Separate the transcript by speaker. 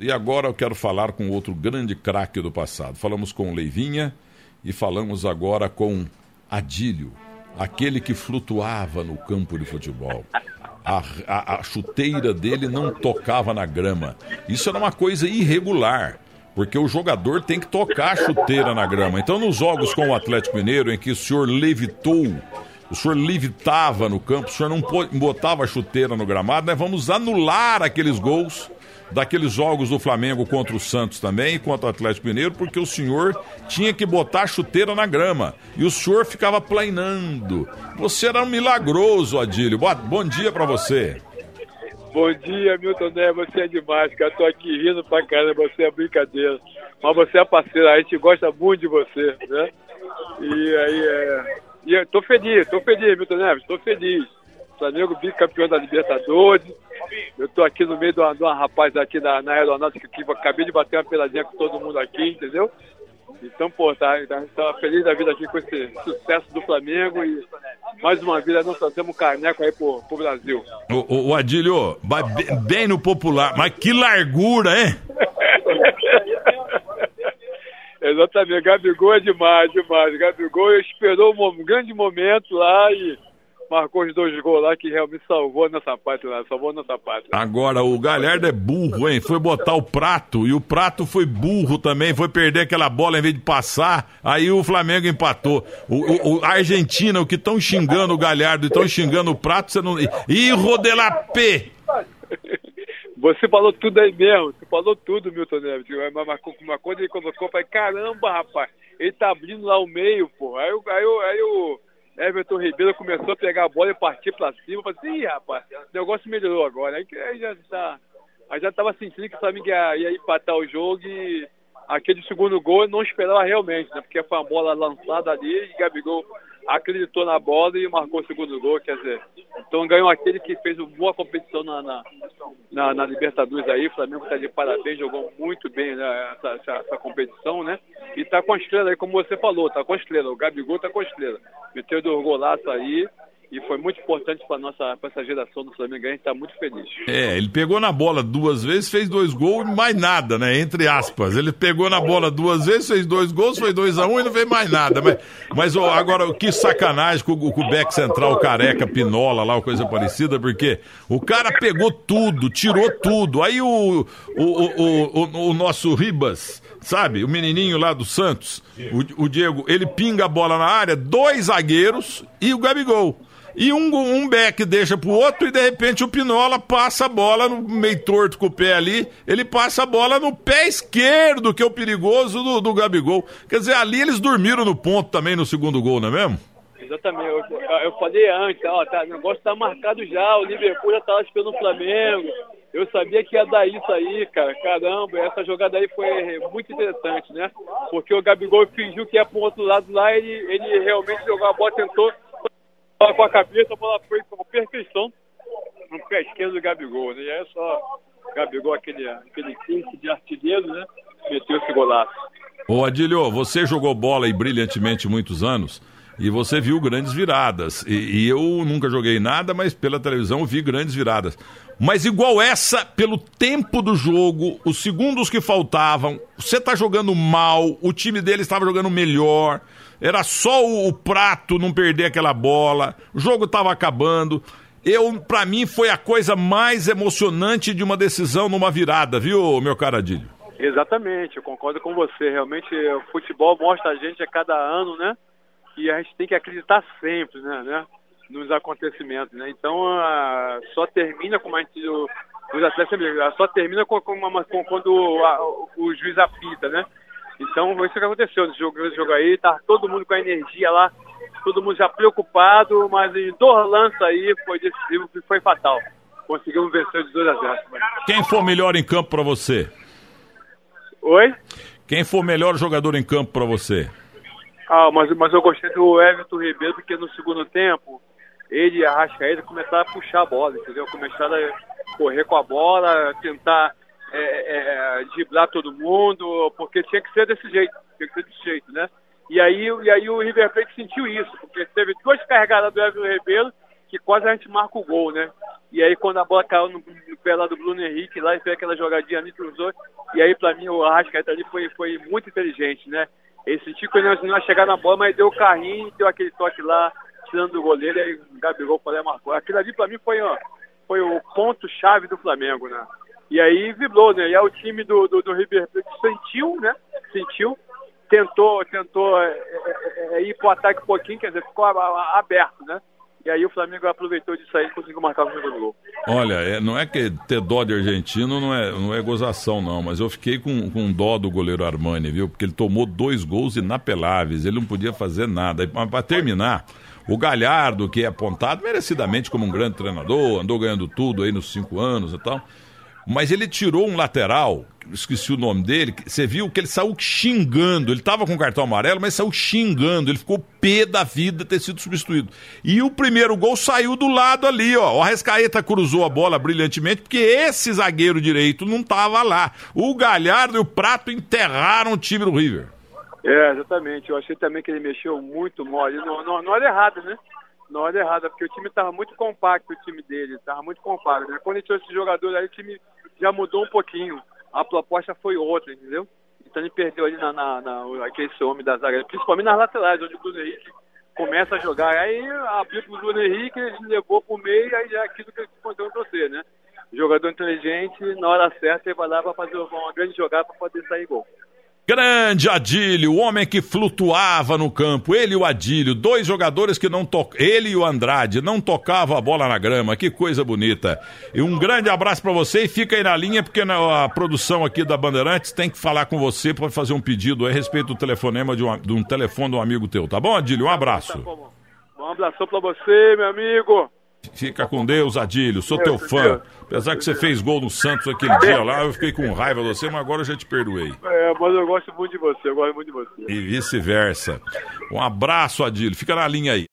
Speaker 1: E agora eu quero falar com outro grande craque do passado. Falamos com Leivinha e falamos agora com Adílio, aquele que flutuava no campo de futebol. A, a, a, chuteira dele não tocava na grama. Isso era uma coisa irregular, porque o jogador tem que tocar a chuteira na grama. Então, nos jogos com o Atlético Mineiro, em que o senhor levitou, o senhor levitava no campo, o senhor não botava a chuteira no gramado, nós vamos anular aqueles gols daqueles jogos do Flamengo contra o Santos também, contra o Atlético Mineiro, porque o senhor tinha que botar a chuteira na grama e o senhor ficava planeando. Você era um milagroso, Adílio. Bom dia para você.
Speaker 2: Bom dia, Milton Né, você é demais, cara. Tô aqui rindo pra caramba, você é brincadeira. Mas você é parceiro, a gente gosta muito de você, né? E aí, é... E eu tô feliz, tô feliz, Milton Neves, tô feliz. Flamengo bicampeão da Libertadores. Eu tô aqui no meio de uma, de uma rapaz aqui na, na aeronáutica que acabei de bater uma peladinha com todo mundo aqui, entendeu? Então, pô, tá, tá, tá feliz da vida aqui com esse sucesso do Flamengo e mais uma vez nós trazemos um caneco aí pro, pro Brasil.
Speaker 1: O, o, o Adílio, bem no popular, mas que largura, hein?
Speaker 2: Exatamente, Gabigol é demais, demais. Gabigol esperou um grande momento lá e marcou os dois gols lá que realmente salvou a nossa pátria, né? salvou a nossa pátria.
Speaker 1: Agora, o Galhardo é burro, hein? Foi botar o prato e o prato foi burro também, foi perder aquela bola em vez de passar, aí o Flamengo empatou. O, o, a Argentina, o que estão xingando o Galhardo e estão xingando o prato, você não. Ih, Rodelapê!
Speaker 2: Você falou tudo aí mesmo, você falou tudo, Milton Neves. Uma coisa ele colocou, falei, caramba, rapaz, ele tá abrindo lá o meio, pô. Aí, aí, aí, aí o Everton Ribeiro começou a pegar a bola e partir para cima. Eu falei assim, rapaz, o negócio melhorou agora. Aí, aí já tá, aí já tava sentindo que o Flamengo ia, ia empatar o jogo e aquele segundo gol eu não esperava realmente, né? Porque foi uma bola lançada ali e Gabigol acreditou na bola e marcou o segundo gol, quer dizer, então ganhou aquele que fez uma boa competição na, na, na, na Libertadores aí, o Flamengo está de parabéns, jogou muito bem né, essa, essa, essa, competição, né? E está com a estrela aí, como você falou, está com a estrela, o Gabigol está com a estrela. Meteu dois golaços aí, e foi muito importante para nossa pra essa geração do Flamengo. A gente está muito feliz.
Speaker 1: É, ele pegou na bola duas vezes, fez dois gols e mais nada, né? Entre aspas. Ele pegou na bola duas vezes, fez dois gols, foi dois a um e não fez mais nada. Mas, mas ó, agora, que sacanagem com, com o Beck Central, careca, pinola lá, coisa parecida, porque o cara pegou tudo, tirou tudo. Aí o, o, o, o, o nosso Ribas sabe? O menininho lá do Santos, o, o, Diego, ele pinga a bola na área, dois zagueiros e o Gabigol. E um, um back deixa pro outro e de repente o Pinola passa a bola no meio torto com o pé ali. Ele passa a bola no pé esquerdo, que é o perigoso do, do Gabigol. Quer dizer, ali eles dormiram no ponto também no segundo gol, não é mesmo?
Speaker 2: Exatamente. Eu, eu falei antes, ó, tá, o negócio tá marcado já. O Liverpool já tava esperando o Flamengo. Eu sabia que ia dar isso aí, cara. Caramba, essa jogada aí foi muito interessante, né? Porque o Gabigol fingiu que ia pro outro lado lá, ele, ele realmente jogou a bola, tentou com a cabeça, a bola foi com perfeição no pé esquerdo do Gabigol, né? E aí só Gabigol, aquele, aquele quinto de artilheiro, né? Meteu esse golaço.
Speaker 1: Ô Adilho, você jogou bola aí brilhantemente muitos anos e você viu grandes viradas. E, e, eu nunca joguei nada, mas pela televisão vi grandes viradas. Mas igual essa, pelo tempo do jogo, os segundos que faltavam, você tá jogando mal, o time dele estava jogando melhor. Era só o, o prato não perder aquela bola. O jogo estava acabando. Eu, para mim, foi a coisa mais emocionante de uma decisão numa virada, viu, meu cara Adílio?
Speaker 2: Exatamente, eu concordo com você. Realmente, o futebol mostra a gente a cada ano, né? E a gente tem que acreditar sempre, né? né nos acontecimentos, né? Então, uh, só termina como a gente, os atletas só termina com, com, uma, com quando a, o juiz apita, né? Então foi isso que aconteceu nesse jogo, nesse jogo aí, tá todo mundo com a energia lá, todo mundo já preocupado, mas em dois lances aí foi decisivo e foi fatal. Conseguimos vencer de 2 a 0.
Speaker 1: Quem foi melhor em campo para você?
Speaker 2: Oi?
Speaker 1: Quem foi o melhor jogador em campo para você?
Speaker 2: Ah, mas, mas eu gostei do Everton Ribeiro, porque no segundo tempo, ele e a Rascaeta começaram a puxar a bola, entendeu? Começaram a correr com a bola, tentar é, é, driblar todo mundo, porque tinha que ser desse jeito, tinha que ser desse jeito, né? E aí, e aí o River Plate sentiu isso, porque teve duas carregadas do Everton Ribeiro que quase a gente marca o gol, né? E aí quando a bola caiu no, no pé lá do Bruno Henrique, lá e fez aquela jogadinha ali, cruzou. E aí pra mim o Arrascaeta ali foi, foi muito inteligente, né? Que ele não chegar na bola, mas deu o carrinho, deu aquele toque lá, tirando do goleiro, e aí o Gabigol falei, marcou. Aquilo ali pra mim foi, ó, foi o ponto-chave do Flamengo, né? E aí vibrou, né? E aí o time do, do, do River Plate sentiu, né? Sentiu, tentou, tentou é, é, é, ir pro ataque um pouquinho, quer dizer, ficou aberto, né? E aí o Flamengo aproveitou disso aí e conseguiu marcar o segundo gol.
Speaker 1: Olha, é, não é que ter dó de argentino não é, não é gozação, não, mas eu fiquei com, com dó do goleiro Armani, viu? Porque ele tomou dois gols inapeláveis, ele não podia fazer nada. Para terminar, o Galhardo, que é apontado merecidamente como um grande treinador, andou ganhando tudo aí nos cinco anos e tal. Mas ele tirou um lateral, esqueci o nome dele, você viu que ele saiu xingando, ele estava com cartão amarelo, mas saiu xingando, ele ficou pé da vida ter sido substituído. E o primeiro gol saiu do lado ali, ó. O Arrascaeta cruzou a bola brilhantemente, porque esse zagueiro direito não estava lá. O Galhardo e o Prato enterraram o time do River.
Speaker 2: É, exatamente. Eu achei também que ele mexeu muito mole. Não, era errado, né? Na hora errada, porque o time estava muito compacto, o time dele, estava muito compacto. Né? Quando ele trouxe esse jogador aí, o time já mudou um pouquinho. A proposta foi outra, entendeu? Então ele perdeu ali na, na, na aquele homem da zaga, principalmente nas laterais, onde o Bruno Henrique começa a jogar. Aí abriu pro Bruno Henrique, ele levou pro meio, aí é aquilo que ele contou pra você, né? Jogador inteligente, na hora certa ele vai lá para fazer uma grande jogada para poder sair gol.
Speaker 1: Grande Adílio, o homem que flutuava no campo. Ele e o Adílio, dois jogadores que não tocam. Ele e o Andrade não tocavam a bola na grama. Que coisa bonita. E um grande abraço para você e fica aí na linha, porque a produção aqui da Bandeirantes tem que falar com você para fazer um pedido a respeito do telefonema de um, de um telefone de um amigo teu. Tá bom, Adílio? Um abraço. Tá
Speaker 2: um abraço para você, meu amigo.
Speaker 1: Fica com Deus, Adílio. Sou teu fã. Apesar que você fez gol no Santos aquele dia lá, eu fiquei com raiva de você, mas agora eu já te perdoei.
Speaker 2: É, mas eu gosto muito de você, eu gosto muito de você.
Speaker 1: E vice-versa. Um abraço, Adílio. Fica na linha aí.